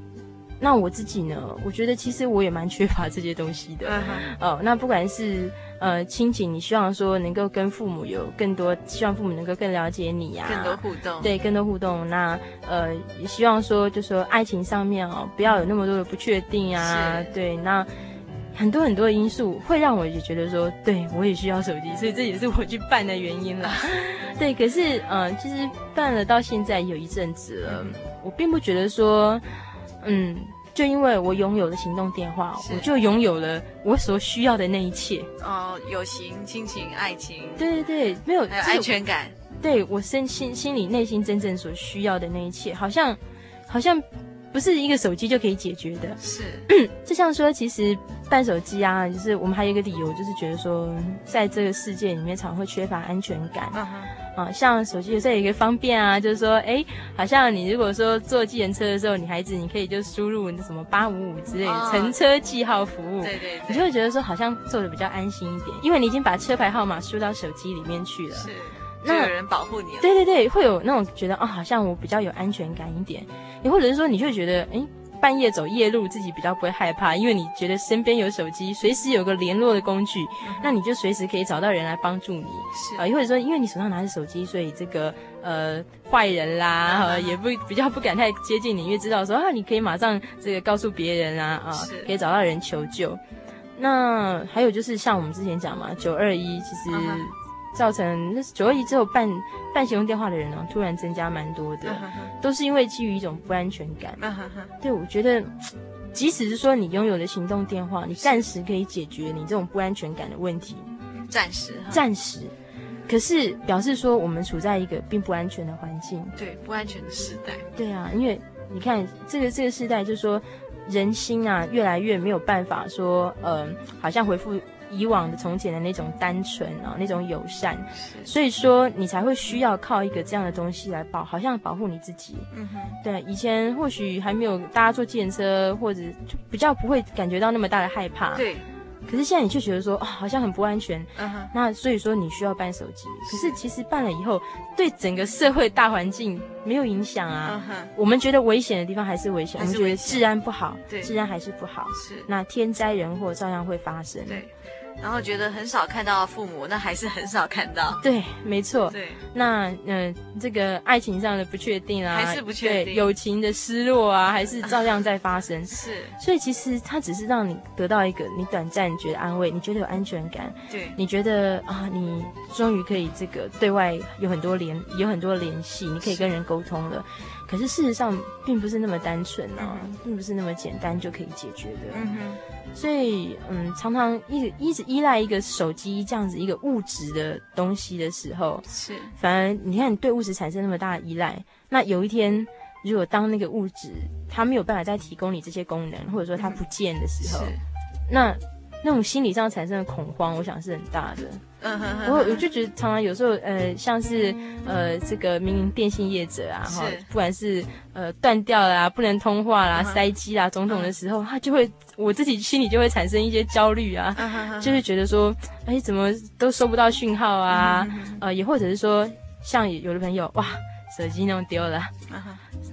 那我自己呢？我觉得其实我也蛮缺乏这些东西的。Uh. 哦，那不管是呃亲情，你希望说能够跟父母有更多，希望父母能够更了解你呀、啊，更多互动。对，更多互动。那呃也希望说，就说爱情上面哦，不要有那么多的不确定啊。是对，那很多很多的因素会让我也觉得说，对我也需要手机，所以这也是我去办的原因了。对，可是呃，其实办了到现在有一阵子了，嗯、我并不觉得说。嗯，就因为我拥有了行动电话，我就拥有了我所需要的那一切。哦，友情、亲情、爱情，对对对，没有，还有安全感。对我身心心里内心真正所需要的那一切，好像好像不是一个手机就可以解决的。是，就像说，其实办手机啊，就是我们还有一个理由，就是觉得说，在这个世界里面，常会缺乏安全感。啊，像手机有时候有一个方便啊，就是说，哎，好像你如果说坐计程车的时候，女孩子你可以就输入什么八五五之类的乘车记号服务，对对，你就会觉得说好像坐的比较安心一点，因为你已经把车牌号码输到手机里面去了，是，那有人保护你了，对对对，会有那种觉得啊，好像我比较有安全感一点，你或者是说你就会觉得，哎。半夜走夜路，自己比较不会害怕，因为你觉得身边有手机，随时有个联络的工具，嗯、那你就随时可以找到人来帮助你。是啊，又、呃、或者说，因为你手上拿着手机，所以这个呃坏人啦，呃、也不比较不敢太接近你，因为知道说啊，你可以马上这个告诉别人啊啊，是可以找到人求救。那还有就是像我们之前讲嘛，九二一其实。嗯造成那九二一之后办办行动电话的人呢，突然增加蛮多的，都是因为基于一种不安全感。对，我觉得，即使是说你拥有的行动电话，你暂时可以解决你这种不安全感的问题，暂时，暂时。可是表示说我们处在一个并不安全的环境，对，不安全的时代。对啊，因为你看这个这个时代，就是说人心啊，越来越没有办法说，嗯、呃，好像回复。以往的从前的那种单纯啊，那种友善，所以说你才会需要靠一个这样的东西来保，好像保护你自己。嗯哼，对，以前或许还没有大家坐计程车，或者就比较不会感觉到那么大的害怕。对，可是现在你却觉得说，哦，好像很不安全。嗯哼，那所以说你需要办手机，可是其实办了以后，对整个社会大环境没有影响啊。我们觉得危险的地方还是危险，我们觉得治安不好，对治安还是不好。是那天灾人祸照样会发生。对，然后觉得很少看到父母，那还是很少看到。对，没错。对，那嗯、呃，这个爱情上的不确定啊，还是不确定对友情的失落啊，还是照样在发生。是，所以其实它只是让你得到一个你短暂觉得安慰，你觉得有安全感，对，你觉得啊，你终于可以这个对外有很多联有很多联系，你可以跟人沟通了。可是事实上并不是那么单纯啊，嗯并不是那么简单就可以解决的。嗯哼，所以嗯，常常一直一直依赖一个手机这样子一个物质的东西的时候，是，反而你看你对物质产生那么大的依赖，那有一天如果当那个物质它没有办法再提供你这些功能，或者说它不见的时候，是，那那种心理上产生的恐慌，我想是很大的。嗯哼哼，我我就觉得常常有时候呃，像是呃这个民营电信业者啊，哈，不管是呃断掉啦、不能通话啦、塞机啦种种的时候，他就会我自己心里就会产生一些焦虑啊。就是觉得说，哎，怎么都收不到讯号啊？嗯呃，也或者是说，像有的朋友，哇，手机弄丢了，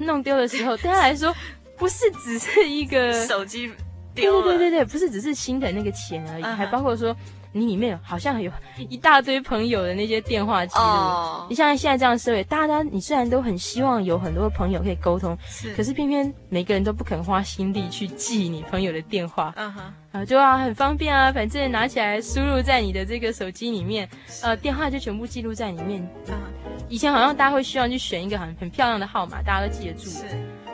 弄丢的时候，对他来说，不是只是一个，手机丢了，对对对对，不是只是心疼那个钱而已，还包括说，你里面好像有一大堆朋友的那些电话记录。哦。你，像现在这样的社会，大家你虽然都很希望有很多朋友可以沟通，是，可是偏偏每个人都不肯花心力去记你朋友的电话。嗯哼，啊，就啊，很方便啊，反正拿起来输入在你的这个手机里面，呃，电话就全部记录在里面。啊以前好像大家会希望去选一个很很漂亮的号码，大家都记得住，是，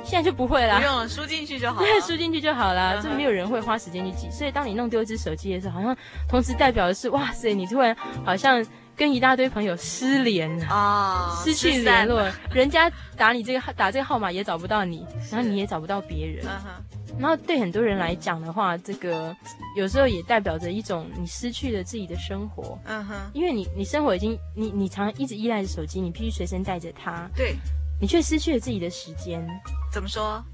现在就不会啦不，用了，输进去就好了。对，，输进去就好啦，嗯哼。就没有人会花时间去记。所以当你弄丢一只手机的时候，好像同时代表的是，哇塞，你突然好像跟一大堆朋友失联了。哦，失去联络，人家打你这个号打这个号码也找不到你，然后你也找不到别人。然后对很多人来讲的话，这个有时候也代表着一种你失去了自己的生活，嗯哼，因为你你生活已经你你常一直依赖着手机，你必须随身带着它，对，你却失去了自己的时间。怎么说？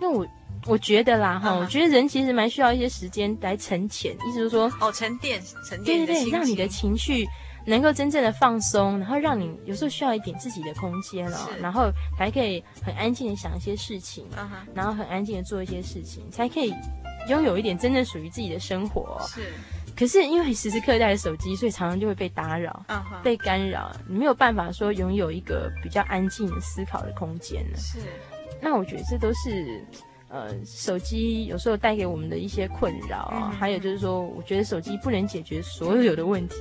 因为我我觉得啦哈，我觉得人其实蛮需要一些时间来沉潜，意思就是说，哦，沉淀，沉淀对对对，让你的情情绪能够真正的放松，然后让你有时候需要一点自己的空间哦，然后才可以很安静的想一些事情，然后很安静的做一些事情，才可以拥有一点真正属于自己的生活哦。是，可是因为时时刻刻带着手机，所以常常就会被打扰、被干扰，你没有办法说拥有一个比较安静的思考的空间呢。是，那我觉得这都是呃手机有时候带给我们的一些困扰啊。嗯还有就是说，我觉得手机不能解决所有的问题。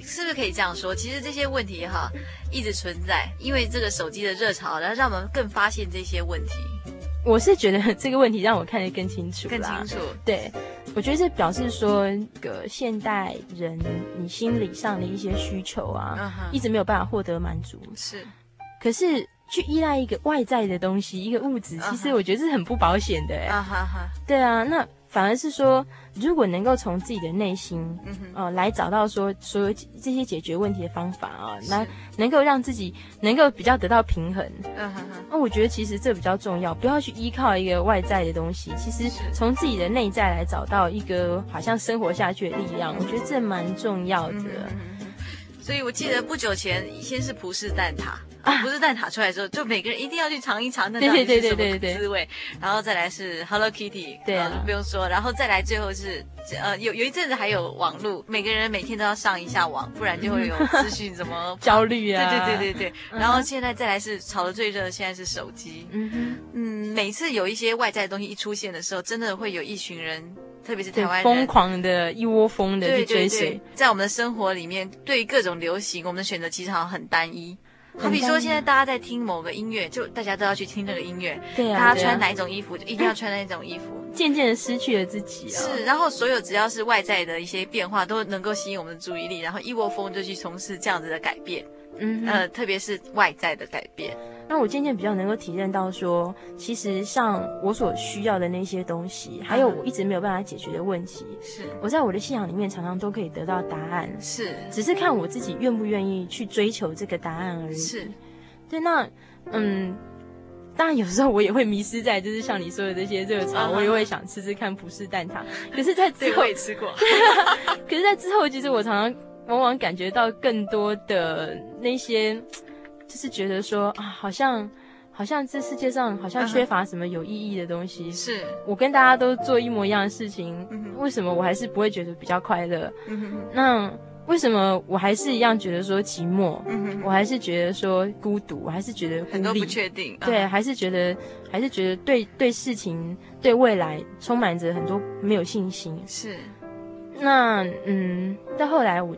是不是可以这样说？其实这些问题哈一直存在，因为这个手机的热潮，然后让我们更发现这些问题我是觉得这个问题让我看得更清楚更清楚。对，我觉得这表示说，个现代人你心理上的一些需求啊，一直没有办法获得满足。是，可是去依赖一个外在的东西，一个物质，其实我觉得是很不保险的哎。啊哈哈，对啊，那反而是说，如果能够从自己的内心，嗯哼，呃，来找到说所有这些解决问题的方法啊，是。来能够让自己能够比较得到平衡。嗯哼哼，那我觉得其实这比较重要，不要去依靠一个外在的东西，其实是。从自己的内在来找到一个好像生活下去的力量，我觉得这蛮重要的。所以我记得不久前先是葡式蛋挞。啊葡式蛋挞出来之后，就每个人一定要去尝一尝那对到底对是什对对对么滋味。然后再来是 Hello Kitty，对不用说。然后再来最后是呃有有一阵子还有网络，每个人每天都要上一下网，不然就会有资讯什么 焦虑啊，对对对对对。嗯然后现在再来是炒的最热的，现在是手机。嗯哼，嗯，每次有一些外在的东西一出现的时候，真的会有一群人，特别是台，湾人疯。狂的一窝蜂的去追随，，在我们的生活里面，对于各种流行，我们的选择其实好像很单一。好比说，现在大家在听某个音乐，就大家都要去听那个音乐。对啊，对啊大家穿哪一种衣服，就一定要穿那种衣服。渐渐的失去了自己啊。是，然后所有只要是外在的一些变化，都能够吸引我们的注意力，然后一窝蜂就去从事这样子的改变。嗯，呃，特别是外在的改变。那我渐渐比较能够体认到说，其实像我所需要的那些东西，还有我一直没有办法解决的问题，是我在我的信仰里面常常都可以得到答案，是只是看我自己愿不愿意去追求这个答案而已。是，对，那嗯，当然有时候我也会迷失在，就是像你说的这些热潮，我也会想吃吃看葡式蛋挞。可是，在之对，后我，也吃过。可是，在之后，其实我常常往往感觉到更多的那些就是觉得说啊，好像好像这世界上好像缺乏什么有意义的东西。是我跟大家都做一模一样的事情，为什么我还是不会觉得比较快乐？那为什么我还是一样觉得说寂寞？我还是觉得说孤独，我还是觉得很多不确定。对，还是觉得还是觉得对对事情对未来充满着很多没有信心。是。那嗯，到后来我。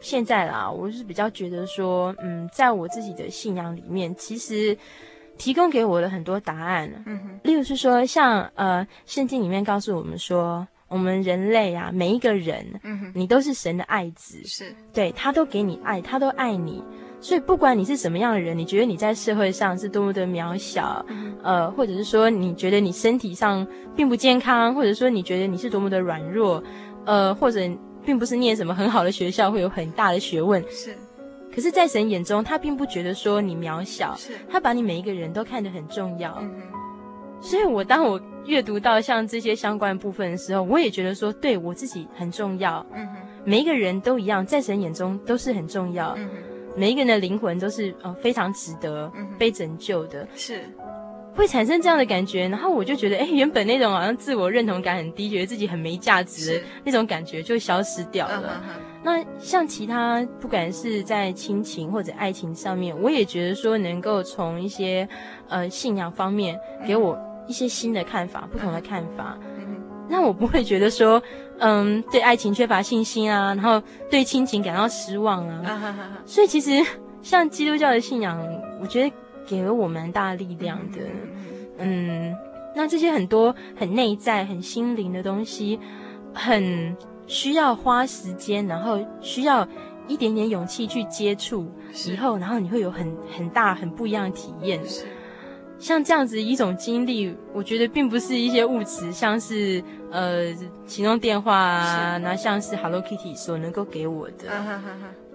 现在啦，我是比较觉得说，嗯，在我自己的信仰里面，其实提供给我的很多答案。嗯哼，例如是说，像呃，圣经里面告诉我们说，我们人类啊，每一个人，嗯哼，你都是神的爱子，是，对，他都给你爱，他都爱你，所以不管你是什么样的人，你觉得你在社会上是多么的渺小，嗯、呃，或者是说你觉得你身体上并不健康，或者说你觉得你是多么的软弱，呃，或者。并不是念什么很好的学校会有很大的学问，是。可是，在神眼中，他并不觉得说你渺小，是。他把你每一个人都看得很重要。嗯哼。所以我当我阅读到像这些相关部分的时候，我也觉得说，对我自己很重要。嗯哼。每一个人都一样，在神眼中都是很重要。嗯哼。每一个人的灵魂都是呃非常值得被拯救的。是。会产生这样的感觉，然后我就觉得，哎，原本那种好像自我认同感很低，觉得自己很没价值的那种感觉就消失掉了。Uh-huh. 那像其他，不管是在亲情或者爱情上面，我也觉得说能够从一些呃信仰方面给我一些新的看法，uh-huh. 不同的看法，让我不会觉得说，嗯，对爱情缺乏信心啊，然后对亲情感到失望啊。Uh-huh. 所以其实像基督教的信仰，我觉得。给了我蛮大力量的，嗯，那这些很多很内在、很心灵的东西，很需要花时间，然后需要一点点勇气去接触以后，然后你会有很很大、很不一样的体验。像这样子一种经历，我觉得并不是一些物质，像是呃行动电话啊，那像是 Hello Kitty 所能够给我的。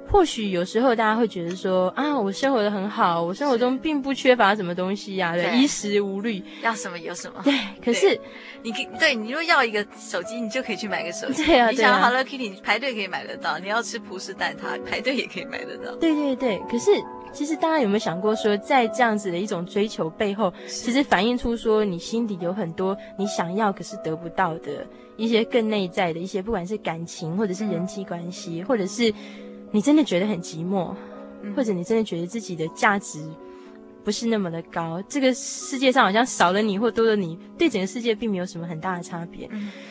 或许有时候大家会觉得说啊，我生活的很好，我生活中并不缺乏什么东西呀、啊，对，衣食无虑，要什么有什么。对，可是你对你如果要一个手机，你就可以去买个手机。对啊，你想要 Hello Kitty，你排队可以买得到；你要吃葡式蛋挞，排队也可以买得到。对对对，可是其实大家有没有想过说，在这样子的一种追求背后，其实反映出说你心底有很多你想要可是得不到的一些更内在的一些，不管是感情或者是人际关系，或者是。你真的觉得很寂寞，或者你真的觉得自己的价值不是那么的高，这个世界上好像少了你或多了你，对整个世界并没有什么很大的差别。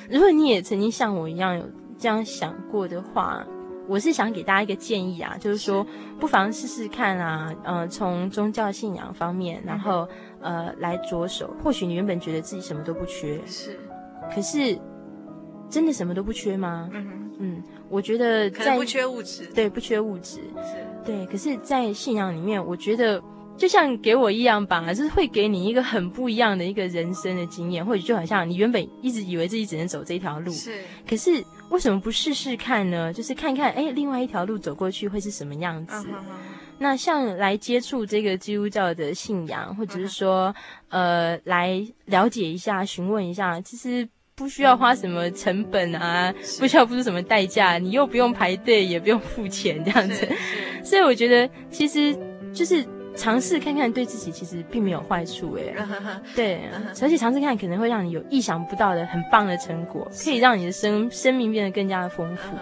如果你也曾经像我一样有这样想过的话，我是想给大家一个建议啊，就是说不妨试试看啊，呃，从宗教信仰方面，然后呃来着手，或许你原本觉得自己什么都不缺，是，可是真的什么都不缺吗？嗯嗯。我觉得在不缺物质，对，不缺物质，是对。可是，在信仰里面，我觉得就像给我一样吧，就是会给你一个很不一样的一个人生的经验，或者就好像你原本一直以为自己只能走这条路，是。可是为什么不试试看呢？就是看看，哎，另外一条路走过去会是什么样子？Uh. 那像来接触这个基督教的信仰，或者是说，uh. 呃，来了解一下、询问一下，其实。不需要花什么成本啊，不需要付出什么代价，你又不用排队，也不用付钱，这样子。所以我觉得，其实就是尝试看看，对自己其实并没有坏处，哎。对，而且尝试看可能会让你有意想不到的很棒的成果，可以让你的生生命变得更加的丰富。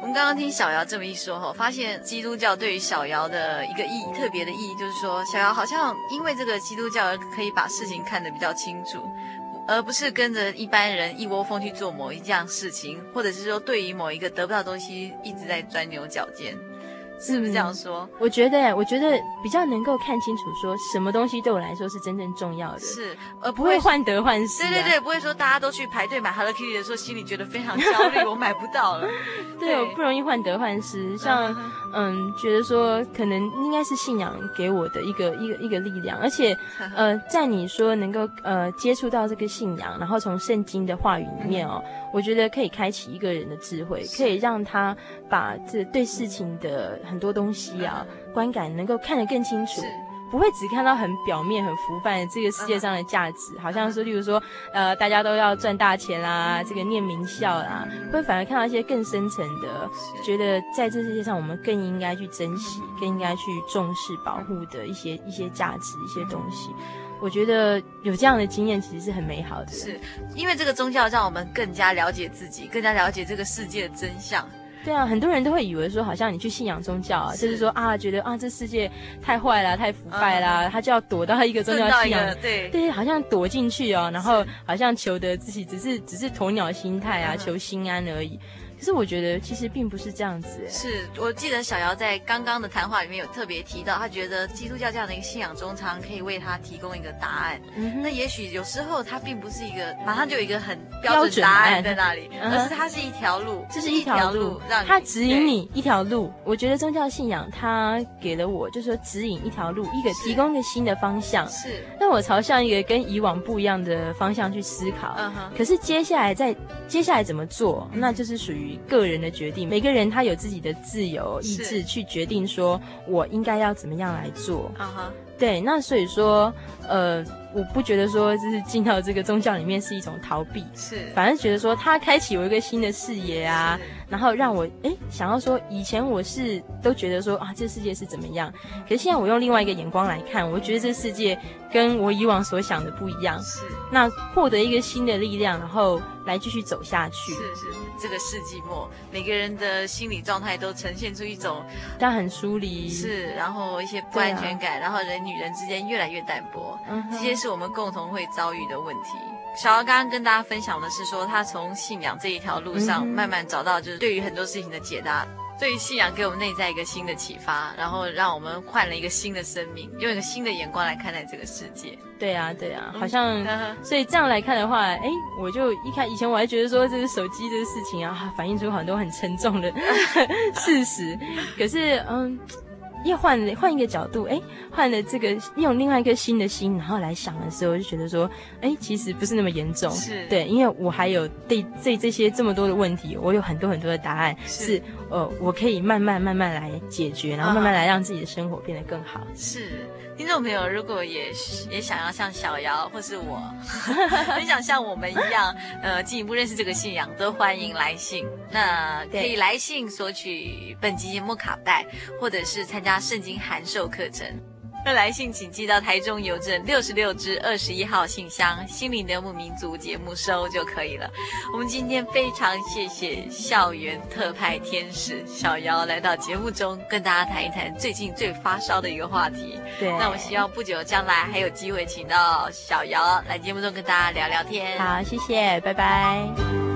我们刚刚听小姚这么一说，哈，发现基督教对于小姚的一个意义，特别的意义，就是说，小姚好像因为这个基督教而可以把事情看得比较清楚。而不是跟着一般人一窝蜂去做某一件事情，或者是说对于某一个得不到东西一直在钻牛角尖。是不是这样说？嗯、我觉得，我觉得比较能够看清楚，说什么东西对我来说是真正重要的，是，而不会患得患失、啊。对对对，不会说大家都去排队买 Hello Kitty 的时候，心里觉得非常焦虑，我买不到了。对，对我不容易患得患失。像，嗯，觉得说可能应该是信仰给我的一个一个一个力量，而且，呃，在你说能够呃接触到这个信仰，然后从圣经的话语里面哦，我觉得可以开启一个人的智慧，可以让他把这对事情的。很多东西啊，观感能够看得更清楚，不会只看到很表面、很浮泛的这个世界上的价值，好像是，例如说，呃，大家都要赚大钱啦，这个念名校啦，会反而看到一些更深层的，觉得在这世界上我们更应该去珍惜、更应该去重视、保护的一些一些价值、一些东西。我觉得有这样的经验其实是很美好的，是。因为这个宗教让我们更加了解自己，更加了解这个世界的真相。对啊，很多人都会以为说，好像你去信仰宗教啊，就是说啊，觉得啊，这世界太坏了，太腐败啦，他就要躲到一个宗教 信仰，对。对，好像躲进去哦，然后好像求得自己只是只是鸵鸟心态啊，求心安而已。可是我觉得其实并不是这样子。是我记得小姚在刚刚的谈话里面有特别提到，他觉得基督教这样的一个信仰中，常可以为他提供一个答案。嗯，那也许有时候他并不是一个马上就有一个很标准答案在那里，而是它是一条路，这是一条路，让它指引你一条路。我觉得宗教信仰它给了我，就是说指引一条路，一个提供一个新的方向。是，让我朝向一个跟以往不一样的方向去思考。嗯哼。可是接下来在接下来怎么做，那就是属于。个人的决定，每个人他有自己的自由意志去决定，说我应该要怎么样来做。啊哈，对，那所以说，呃。我不觉得说就是进到这个宗教里面是一种逃避，是，反而觉得说它开启我一个新的视野啊，然后让我哎想要说以前我是都觉得说啊这世界是怎么样，可是现在我用另外一个眼光来看，我觉得这世界跟我以往所想的不一样，是，那获得一个新的力量，然后来继续走下去。是是，这个世纪末，每个人的心理状态都呈现出一种但很疏离，是，然后一些不安全感，啊、然后人与人之间越来越淡薄，嗯，这些是。我们共同会遭遇的问题。小姚刚刚跟大家分享的是说，他从信仰这一条路上慢慢找到，就是对于很多事情的解答。对于信仰给我们内在一个新的启发，然后让我们换了一个新的生命，用一个新的眼光来看待这个世界。对啊，对啊，好像，所以这样来看的话，哎，我就一开以前我还觉得说这个手机这个事情啊，反映出很多很沉重的 事实。可是，嗯。又换了换一个角度，哎，换了这个用另外一个新的心，然后来想的时候，就觉得说，哎，其实不是那么严重，是。对，因为我还有对这这些这么多的问题，我有很多很多的答案，是，是。呃，我可以慢慢慢慢来解决，然后慢慢来让自己的生活变得更好，是。听众朋友，如果也也想要像小姚或是我，很想像我们一样，呃，进一步认识这个信仰，都欢迎来信。那可以来信索取本集节目卡带，或者是参加圣经函授课程。那来信请寄到台中邮政六十六支二十一号信箱，心灵的游牧民族节目收就可以了。我们今天非常谢谢校园特派天使小姚来到节目中，跟大家谈一谈最近最发烧的一个话题。对，那我希望不久将来还有机会请到小姚来节目中跟大家聊聊天。好，谢谢，拜拜。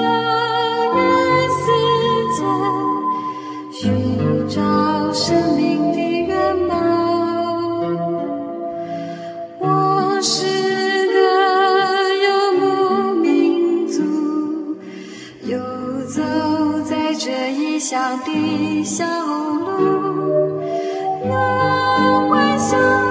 地小。想。